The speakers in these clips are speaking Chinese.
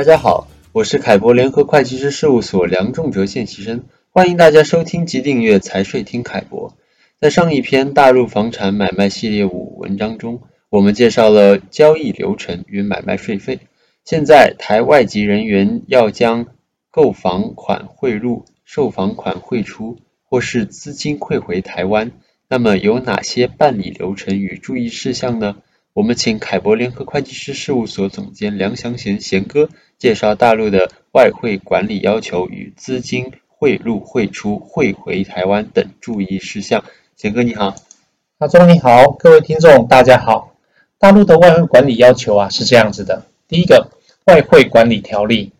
大家好，我是凯博联合会计师事务所梁仲哲见习生，欢迎大家收听及订阅财税听凯博。在上一篇大陆房产买卖系列五文章中，我们介绍了交易流程与买卖税费。现在台外籍人员要将购房款汇入、售房款汇出，或是资金汇回台湾，那么有哪些办理流程与注意事项呢？我们请凯博联合会计师事务所总监梁祥贤贤哥介绍大陆的外汇管理要求与资金汇入、汇出、汇回台湾等注意事项。贤哥你好，阿忠你好，各位听众大家好。大陆的外汇管理要求啊是这样子的：第一个，外汇管理条例，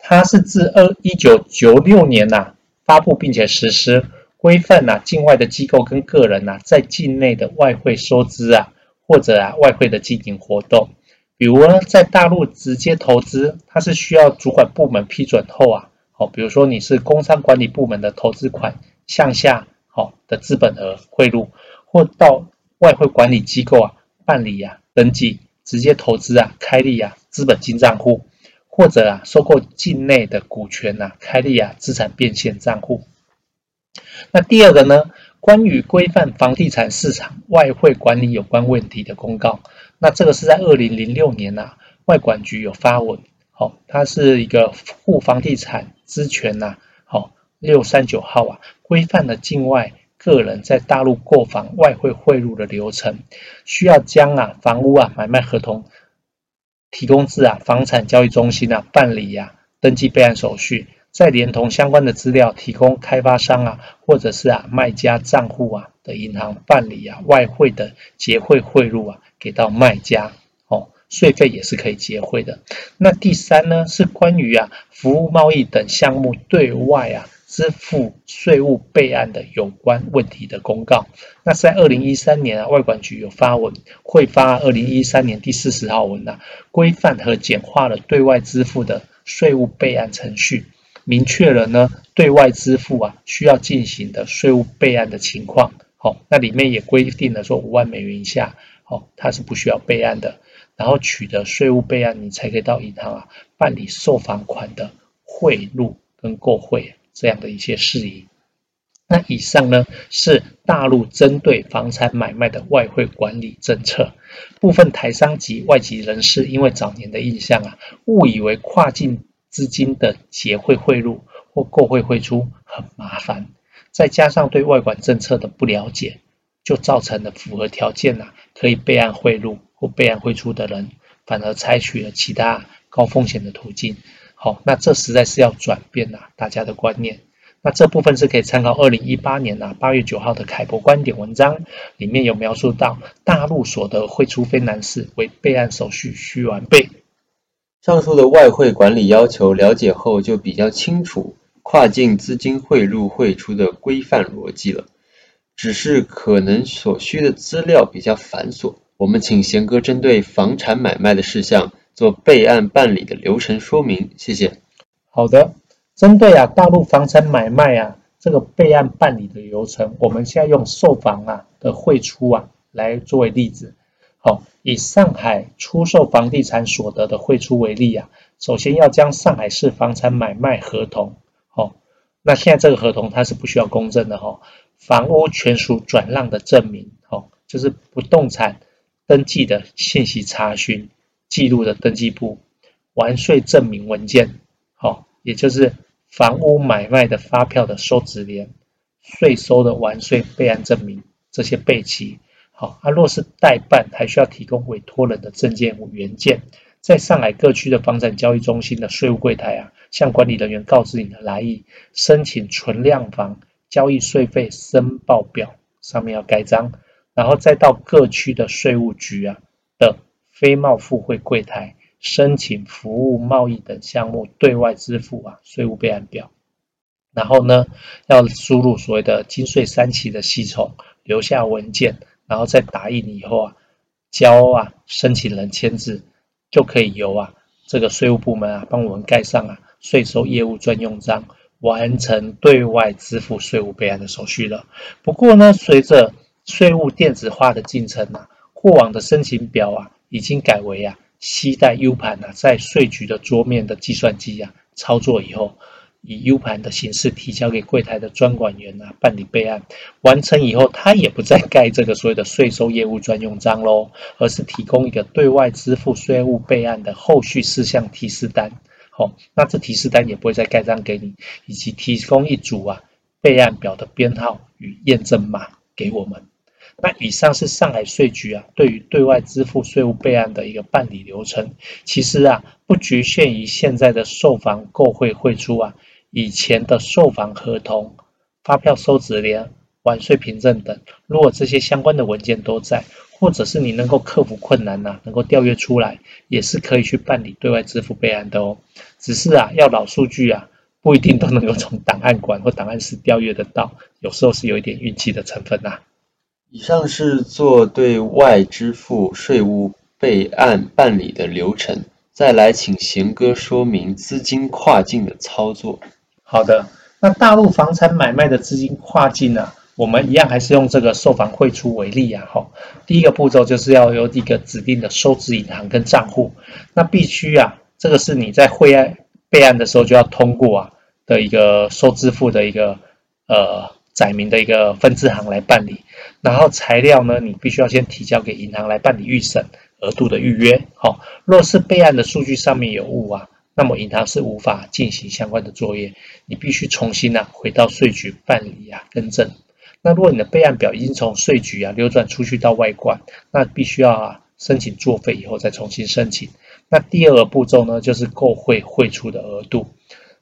它是自二一九九六年呐、啊、发布并且实施，规范呐境外的机构跟个人呐、啊、在境内的外汇收支啊或者啊外汇的经营活动，比如呢在大陆直接投资，它是需要主管部门批准后啊，好，比如说你是工商管理部门的投资款项下。好的资本额汇入，或到外汇管理机构啊办理啊登记，直接投资啊开立啊资本金账户，或者啊收购境内的股权啊开立啊资产变现账户。那第二个呢，关于规范房地产市场外汇管理有关问题的公告，那这个是在二零零六年呐、啊，外管局有发文，好，它是一个沪房地产资权呐，好六三九号啊。规范了境外个人在大陆购房外汇汇入的流程，需要将啊房屋啊买卖合同提供至啊房产交易中心啊办理呀、啊、登记备案手续，再连同相关的资料提供开发商啊或者是啊卖家账户啊的银行办理啊外汇的结汇汇入啊给到卖家哦，税费也是可以结汇的。那第三呢是关于啊服务贸易等项目对外啊。支付税务备案的有关问题的公告，那在二零一三年啊，外管局有发文，会发二零一三年第四十号文呐、啊，规范和简化了对外支付的税务备案程序，明确了呢对外支付啊需要进行的税务备案的情况。好，那里面也规定了说五万美元以下，好，它是不需要备案的，然后取得税务备案，你才可以到银行啊办理售房款的汇入跟购汇。这样的一些事宜，那以上呢是大陆针对房产买卖的外汇管理政策。部分台商及外籍人士因为早年的印象啊，误以为跨境资金的结汇汇入或购汇汇出很麻烦，再加上对外管政策的不了解，就造成了符合条件啊可以备案汇入或备案汇出的人，反而采取了其他高风险的途径。好，那这实在是要转变呐、大家的观念。那这部分是可以参考二零一八年呐、啊、八月九号的凯博观点文章，里面有描述到大陆所得汇出非难事为备案手续需完备。上述的外汇管理要求了解后，就比较清楚跨境资金汇入汇出的规范逻辑了。只是可能所需的资料比较繁琐，我们请贤哥针对房产买卖的事项。做备案办理的流程说明，谢谢。好的，针对啊大陆房产买卖啊这个备案办理的流程，我们现在用售房啊的汇出啊来作为例子。好，以上海出售房地产所得的汇出为例啊，首先要将上海市房产买卖合同，好，那现在这个合同它是不需要公证的哈，房屋权属转让的证明，好，就是不动产登记的信息查询。记录的登记簿、完税证明文件，好，也就是房屋买卖的发票的收执联、税收的完税备案证明这些备齐，好，啊，若是代办，还需要提供委托人的证件原件，在上海各区的房产交易中心的税务柜台啊，向管理人员告知你的来意，申请存量房交易税费申报表，上面要盖章，然后再到各区的税务局啊的。非贸付汇柜台申请服务贸易等项目对外支付啊税务备案表，然后呢要输入所谓的金税三期的系统，留下文件，然后再打印以后啊交啊申请人签字，就可以由啊这个税务部门啊帮我们盖上啊税收业务专用章，完成对外支付税务备案的手续了。不过呢，随着税务电子化的进程啊，过往的申请表啊。已经改为啊携带 U 盘啊，在税局的桌面的计算机啊操作以后，以 U 盘的形式提交给柜台的专管员啊办理备案，完成以后，他也不再盖这个所谓的税收业务专用章喽，而是提供一个对外支付税务备案的后续事项提示单。好，那这提示单也不会再盖章给你，以及提供一组啊备案表的编号与验证码给我们。那以上是上海税局啊对于对外支付税务备案的一个办理流程。其实啊不局限于现在的售房购汇汇出啊，以前的售房合同、发票收执联、完税凭证等，如果这些相关的文件都在。或者是你能够克服困难呐、能够调阅出来，也是可以去办理对外支付备案的哦。只是啊，要老数据啊，不一定都能够从档案馆或档案室调阅得到，有时候是有一点运气的成分呐、啊。以上是做对外支付税务备案办理的流程，再来请贤哥说明资金跨境的操作。好的，那大陆房产买卖的资金跨境呢、我们一样还是用这个售房汇出为例啊，哈，第一个步骤就是要有一个指定的收支银行跟账户，那必须啊，这个是你在汇案备案的时候就要通过啊的一个收支付的一个呃载明的一个分支行来办理，然后材料呢，你必须要先提交给银行来办理预审额度的预约，好，若是备案的数据上面有误啊。那么银行是无法进行相关的作业，你必须重新啊回到税局办理啊更正。那如果你的备案表已经从税局啊流转出去到外馆，那必须要啊申请作废以后再重新申请。那第二个步骤呢，就是购汇汇出的额度。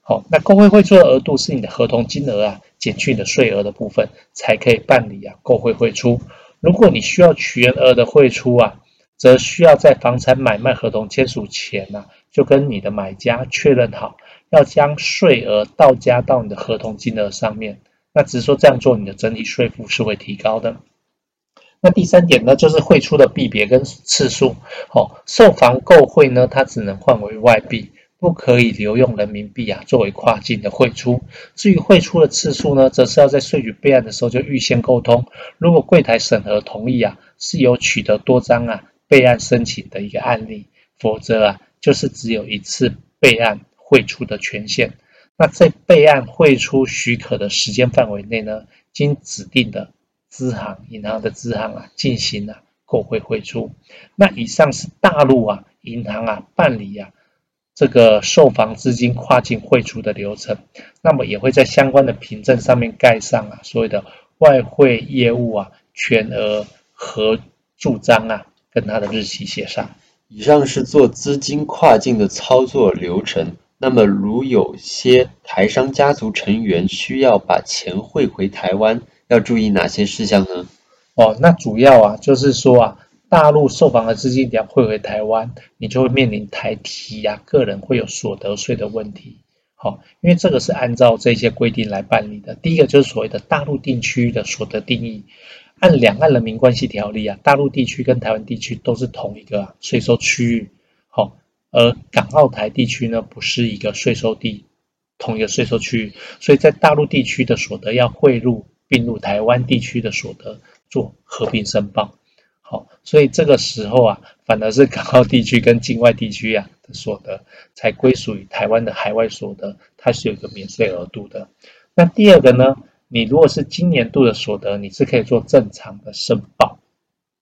好，那购汇汇出的额度是你的合同金额啊减去你的税额的部分，才可以办理啊购汇汇出。如果你需要全额的汇出啊，则需要在房产买卖合同签署前呢、就跟你的买家确认好，要将税额倒加到你的合同金额上面。那只是说这样做，你的整体税负是会提高的。那第三点呢，就是汇出的币别跟次数。好，售房购汇呢，它只能换为外币，不可以留用人民币啊，作为跨境的汇出。至于汇出的次数呢，则是要在税局备案的时候就预先沟通。如果柜台审核同意啊，是有取得多张啊备案申请的一个案例，否则啊，就是只有一次备案汇出的权限。那在备案汇出许可的时间范围内呢，经指定的支行、银行的支行啊进行了购汇汇出。那以上是大陆啊银行啊办理啊这个售房资金跨境汇出的流程。那么也会在相关的凭证上面盖上啊所谓的外汇业务啊全额核注章啊，跟它的日期写上。以上是做资金跨境的操作流程。那么，如有些台商家族成员需要把钱汇回台湾，要注意哪些事项呢？哦，那主要啊，就是说啊，大陆售房的资金要汇回台湾，你就会面临台提呀、啊，个人会有所得税的问题。好、因为这个是按照这些规定来办理的。第一个就是所谓的大陆地区的所得定义，按两岸人民关系条例啊，大陆地区跟台湾地区都是同一个税收区域。好、而港澳台地区呢，不是一个税收地，同一个税收区域，所以在大陆地区的所得要汇入并入台湾地区的所得做合并申报。好，所以这个时候啊，反而是港澳地区跟境外地区啊的所得才归属于台湾的海外所得，它是有一个免税额度的。那第二个呢，你如果是今年度的所得，你是可以做正常的申报，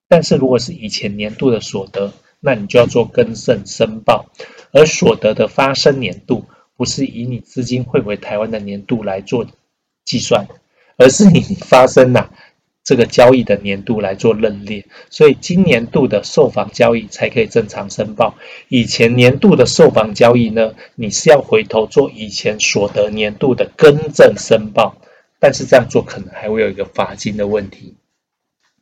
但是如果是以前年度的所得，那你就要做更正申报，而所得的发生年度不是以你资金汇回台湾的年度来做计算，而是你发生呐这个交易的年度来做认列，所以今年度的售房交易才可以正常申报，以前年度的售房交易呢，你是要回头做以前所得年度的更正申报，但是这样做可能还会有一个罚金的问题。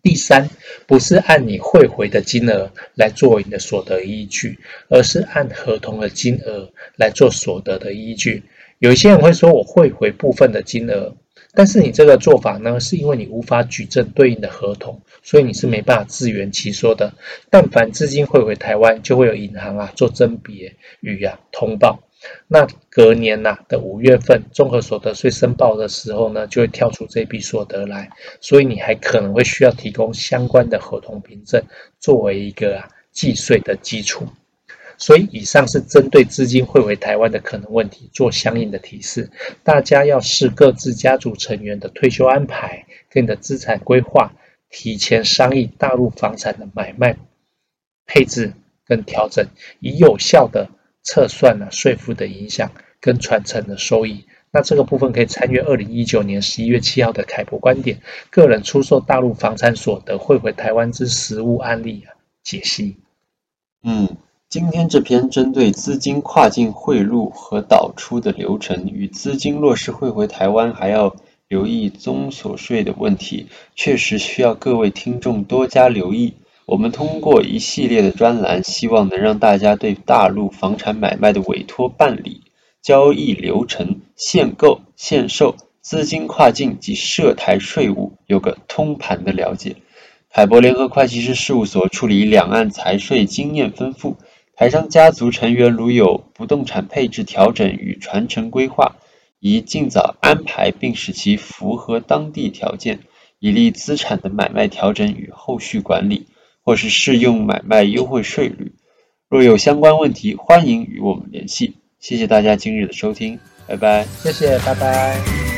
第三，不是按你汇回的金额来作为你的所得依据，而是按合同的金额来做所得的依据。有些人会说，我汇回部分的金额，但是你这个做法呢，是因为你无法举证对应的合同，所以你是没办法自圆其说的。但凡资金汇回台湾，就会有银行啊做甄别与啊通报。那隔年呐、啊、的五月份，综合所得税申报的时候呢，就会跳出这笔所得来，所以你还可能会需要提供相关的合同凭证，作为一个啊计税的基础。所以以上是针对资金汇回台湾的可能问题做相应的提示，大家要视各自家族成员的退休安排跟你的资产规划，提前商议大陆房产的买卖配置跟调整，以有效的测算了税负的影响跟传承的收益。那这个部分可以参阅二零一九年十一月七号的凯博观点，个人出售大陆房产所得汇回台湾之实务案例解析。嗯，今天这篇针对资金跨境汇入和导出的流程与资金落实汇回台湾还要留意综所税的问题，确实需要各位听众多加留意。我们通过一系列的专栏，希望能让大家对大陆房产买卖的委托办理。交易流程、限购、限售、资金跨境及涉台税务有个通盘的了解。凯博联合会计师事务所处理两岸财税经验丰富，台商家族成员如有不动产配置调整与传承规划，宜尽早安排并使其符合当地条件，以利资产的买卖调整与后续管理，或是适用买卖优惠税率。若有相关问题，欢迎与我们联系。谢谢大家今日的收听，拜拜。谢谢，拜拜。